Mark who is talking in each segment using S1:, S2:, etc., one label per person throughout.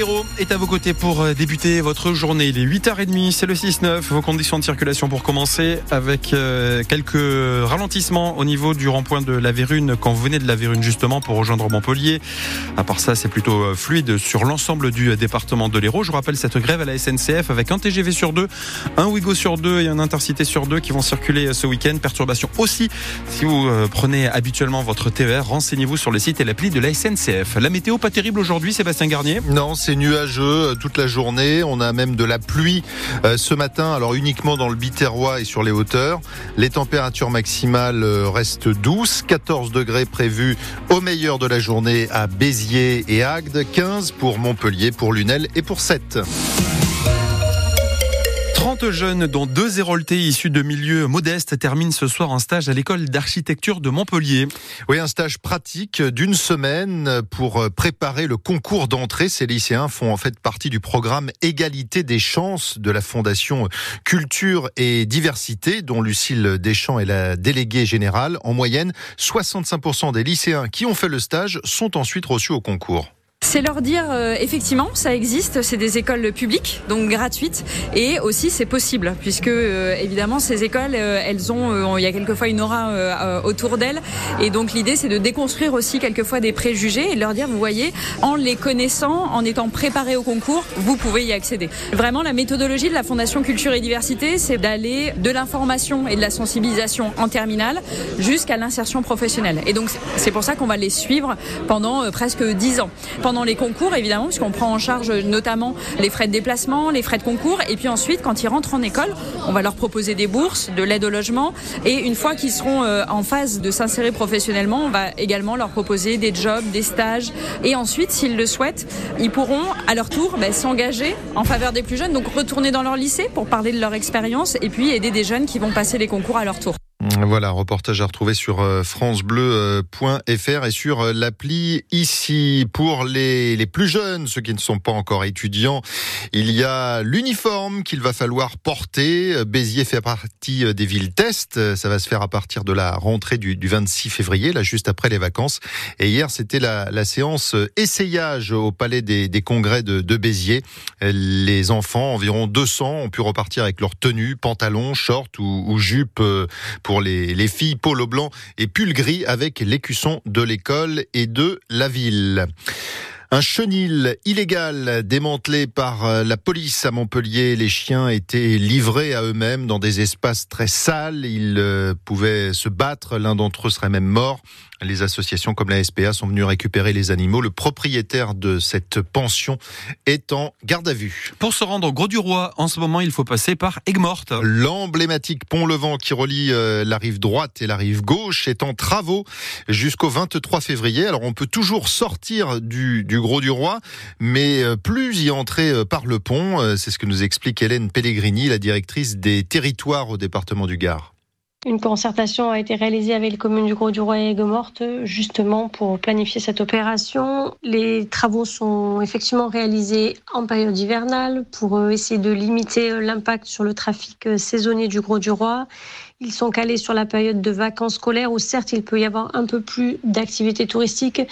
S1: Hérault est à vos côtés pour euh, débuter votre journée. Il est 8h30, c'est le 6-9. Vos conditions de circulation pour commencer avec euh, quelques ralentissements au niveau du rond-point de la Vérune quand vous venez de la Vérune justement pour rejoindre Montpellier. À part ça, c'est plutôt euh, fluide sur l'ensemble du département de l'Hérault. Je vous rappelle cette grève à la SNCF avec un TGV sur deux, un Ouigo sur deux et un Intercité sur deux qui vont circuler ce week-end. Perturbation aussi si vous prenez habituellement votre TER. Renseignez-vous sur le site et l'appli de la SNCF. La météo pas terrible aujourd'hui, Sébastien Garnier?
S2: Non, c'est nuageux euh, toute la journée. On a même de la pluie euh, ce matin, alors uniquement dans le Biterrois et sur les hauteurs. Les températures maximales euh, restent douces. 14 degrés prévus au meilleur de la journée à Béziers et Agde. 15 pour Montpellier, pour Lunel et pour 7.
S1: 30 jeunes, dont deux Héroltés issus de milieux modestes, terminent ce soir un stage à l'école d'architecture de Montpellier.
S2: Oui, un stage pratique d'une semaine pour préparer le concours d'entrée. Ces lycéens font en fait partie du programme Égalité des chances de la Fondation Culture et Diversité, dont Lucille Deschamps est la déléguée générale. En moyenne, 65% des lycéens qui ont fait le stage sont ensuite reçus au concours.
S3: C'est leur dire euh, effectivement ça existe, c'est des écoles publiques donc gratuites et aussi c'est possible puisque euh, évidemment ces écoles euh, elles ont il y a quelquefois une aura autour d'elles et donc l'idée c'est de déconstruire aussi quelquefois des préjugés et leur dire vous voyez en les connaissant, en étant préparés au concours, vous pouvez y accéder. Vraiment la méthodologie de la Fondation Culture et Diversité c'est d'aller de l'information et de la sensibilisation en terminale jusqu'à l'insertion professionnelle et donc c'est pour ça qu'on va les suivre pendant presque dix ans pendant les concours, évidemment, puisqu'on prend en charge notamment les frais de déplacement, les frais de concours. Et puis ensuite, quand ils rentrent en école, on va leur proposer des bourses, de l'aide au logement. Et une fois qu'ils seront euh, en phase de s'insérer professionnellement, on va également leur proposer des jobs, des stages. Et ensuite, s'ils le souhaitent, ils pourront à leur tour ben, s'engager en faveur des plus jeunes, donc retourner dans leur lycée pour parler de leur expérience et puis aider des jeunes qui vont passer les concours à leur tour.
S2: Voilà, reportage à retrouver sur euh, francebleu.fr et sur euh, l'appli ici. Pour les, les plus jeunes, ceux qui ne sont pas encore étudiants, il y a l'uniforme qu'il va falloir porter. Béziers fait partie euh, des villes test. Ça va se faire à partir de la rentrée du, du 26 février, là juste après les vacances. Et hier, c'était la, séance essayage au Palais des, Congrès de, de, Béziers. Les enfants, environ 200, ont pu repartir avec leur tenue, pantalon, short ou, ou jupe pour les, les filles, polo blanc et pull gris avec l'écusson de l'école et de la ville. Un chenil illégal démantelé par euh, la police à Montpellier. Les chiens étaient livrés à eux-mêmes dans des espaces très sales. Ils euh, pouvaient se battre. L'un d'entre eux serait même mort. Les associations comme la SPA sont venues récupérer les animaux. Le propriétaire de cette pension est en garde à vue.
S1: Pour se rendre au Gros du Roi, en ce moment, il faut passer par Aigues-Mortes.
S2: L'emblématique pont Levant qui relie euh, la rive droite et la rive gauche est en travaux jusqu'au 23 février. Alors on peut toujours sortir du, du Gros du Roi, mais euh, plus y entrer euh, par le pont. C'est ce que nous explique Hélène Pellegrini, la directrice des territoires au département du Gard.
S4: Une concertation a été réalisée avec les communes du Gros-du-Roi et Aigues-Mortes, justement pour planifier cette opération. Les travaux sont effectivement réalisés en période hivernale pour euh, essayer de limiter euh, l'impact sur le trafic euh, saisonnier du Gros-du-Roi ils sont calés sur la période de vacances scolaires où certes il peut y avoir un peu plus d'activités touristiques,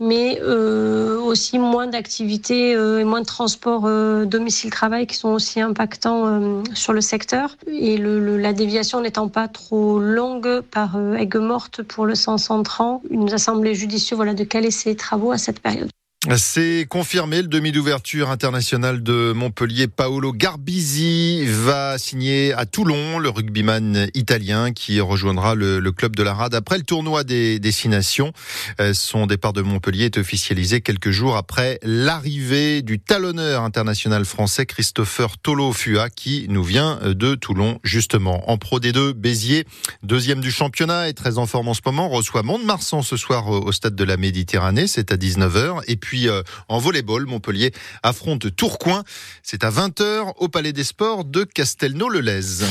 S4: mais euh, aussi moins d'activités euh, et moins de transports euh, domicile-travail qui sont aussi impactants euh, sur le secteur. Et le, le, la déviation n'étant pas trop longue par euh, Aigues-Mortes pour le sens entrant, il nous a semblé judicieux voilà, de caler ces travaux à cette période.
S2: C'est confirmé, le demi d'ouverture international de Montpellier, Paolo Garbisi, va signer à Toulon, le rugbyman italien qui rejoindra le, club de la Rade après le tournoi des destinations. Euh, son départ de Montpellier est officialisé quelques jours après l'arrivée du talonneur international français Christopher Tolo-Fua qui nous vient de Toulon justement. En Pro D2, Béziers, deuxième du championnat et très en forme en ce moment, reçoit Mont-de-Marsan ce soir au stade de la Méditerranée, c'est à 19h. Et puis euh, en volleyball, Montpellier affronte Tourcoing. C'est à 20h au Palais des Sports de Castelnau-le-Lez.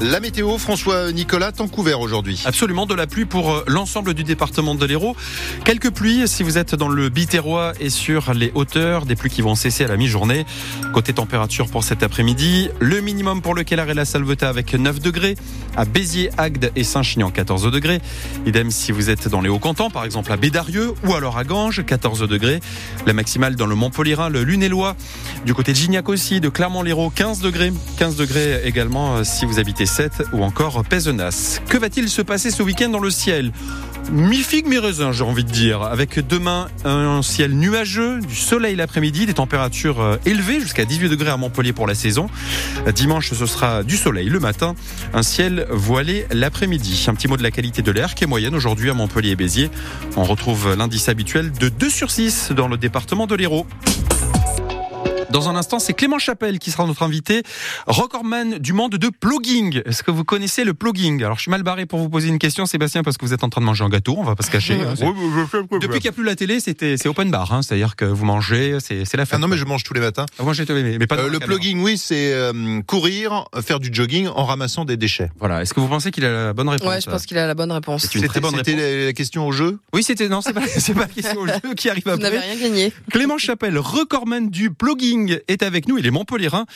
S2: La météo, François Nicolas, temps couvert aujourd'hui.
S1: Absolument, de la pluie pour euh, l'ensemble du département de l'Hérault. Quelques pluies si vous êtes dans le Biterrois et sur les hauteurs, des pluies qui vont cesser à la mi-journée. Côté température pour cet après-midi, le minimum pour le Kellar et la Salvetat avec 9 degrés, à Béziers, Agde et Saint-Chinian 14 degrés. Idem si vous êtes dans les Hauts-Cantons, par exemple à Bédarieux ou alors à Ganges, 14 degrés. La maximale dans le Montpellierin, le Lunélois, du côté de Gignac aussi, de Clermont-Lérault, 15 degrés. 15 degrés également euh, si vous habitez 7 ou encore Pézenas. Que va-t-il se passer ce week-end dans le ciel? Mi-figue, mi-raisin, j'ai envie de dire. Avec demain un ciel nuageux, du soleil l'après-midi, des températures euh, élevées jusqu'à 18 degrés à Montpellier pour la saison. Dimanche, ce sera du soleil le matin, un ciel voilé l'après-midi. Un petit mot de la qualité de l'air qui est moyenne aujourd'hui à Montpellier et Béziers. On retrouve l'indice habituel de 2 sur 6 dans le département de l'Hérault. Dans un instant, c'est Clément Chapelle qui sera notre invité, recordman du monde de plugging. Est-ce que vous connaissez le plugging Alors, je suis mal barré pour vous poser une question, Sébastien, parce que vous êtes en train de manger un gâteau, on va pas se cacher. hein. Depuis qu'il n'y a plus la télé, c'était c'est open bar, hein. c'est-à-dire que vous mangez, c'est c'est la fête.
S2: Ah non, mais je mange tous les matins.
S1: Mangez, mais, mais pas
S2: Euh, le plugging, oui, c'est euh, courir, faire du jogging en ramassant des déchets.
S1: Voilà. Est-ce que vous pensez qu'il a la bonne réponse
S5: Ouais, je pense qu'il a la bonne réponse.
S1: C'est une très
S2: C'était
S1: bonne
S2: c'était
S1: réponse.
S2: la, la question au jeu?
S1: Oui, c'était non, c'est pas c'est pas la question au jeu qui arrive
S5: Vous n'avez
S1: après.
S5: rien gagné.
S1: Clément Chapelle, recordman du plugging, est avec nous. Il est Montpellierin.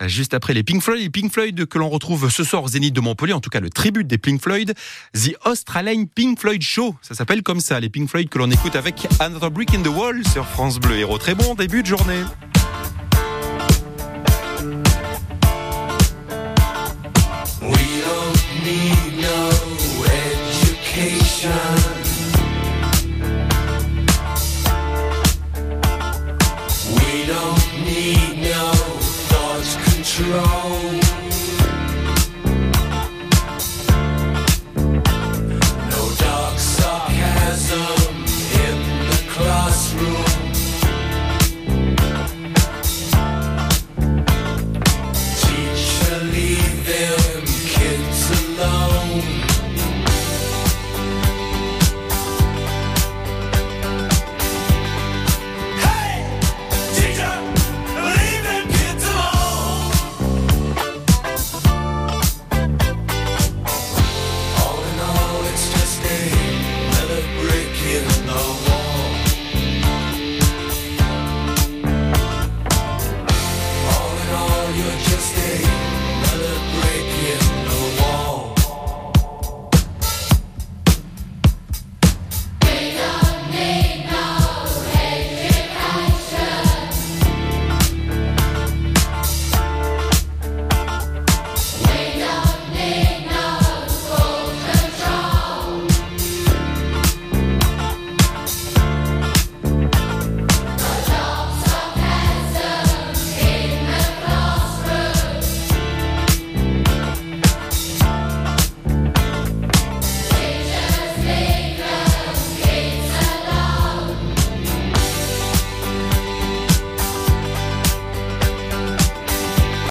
S1: Euh, Juste après les Pink Floyd, les Pink Floyd que l'on retrouve ce soir au Zénith de Montpellier, en tout cas le tribut des Pink Floyd, The Australian Pink Floyd Show. Ça s'appelle comme ça, les Pink Floyd que l'on écoute avec Another Brick in the Wall sur France Bleu Héros. Très bon début de journée.
S6: try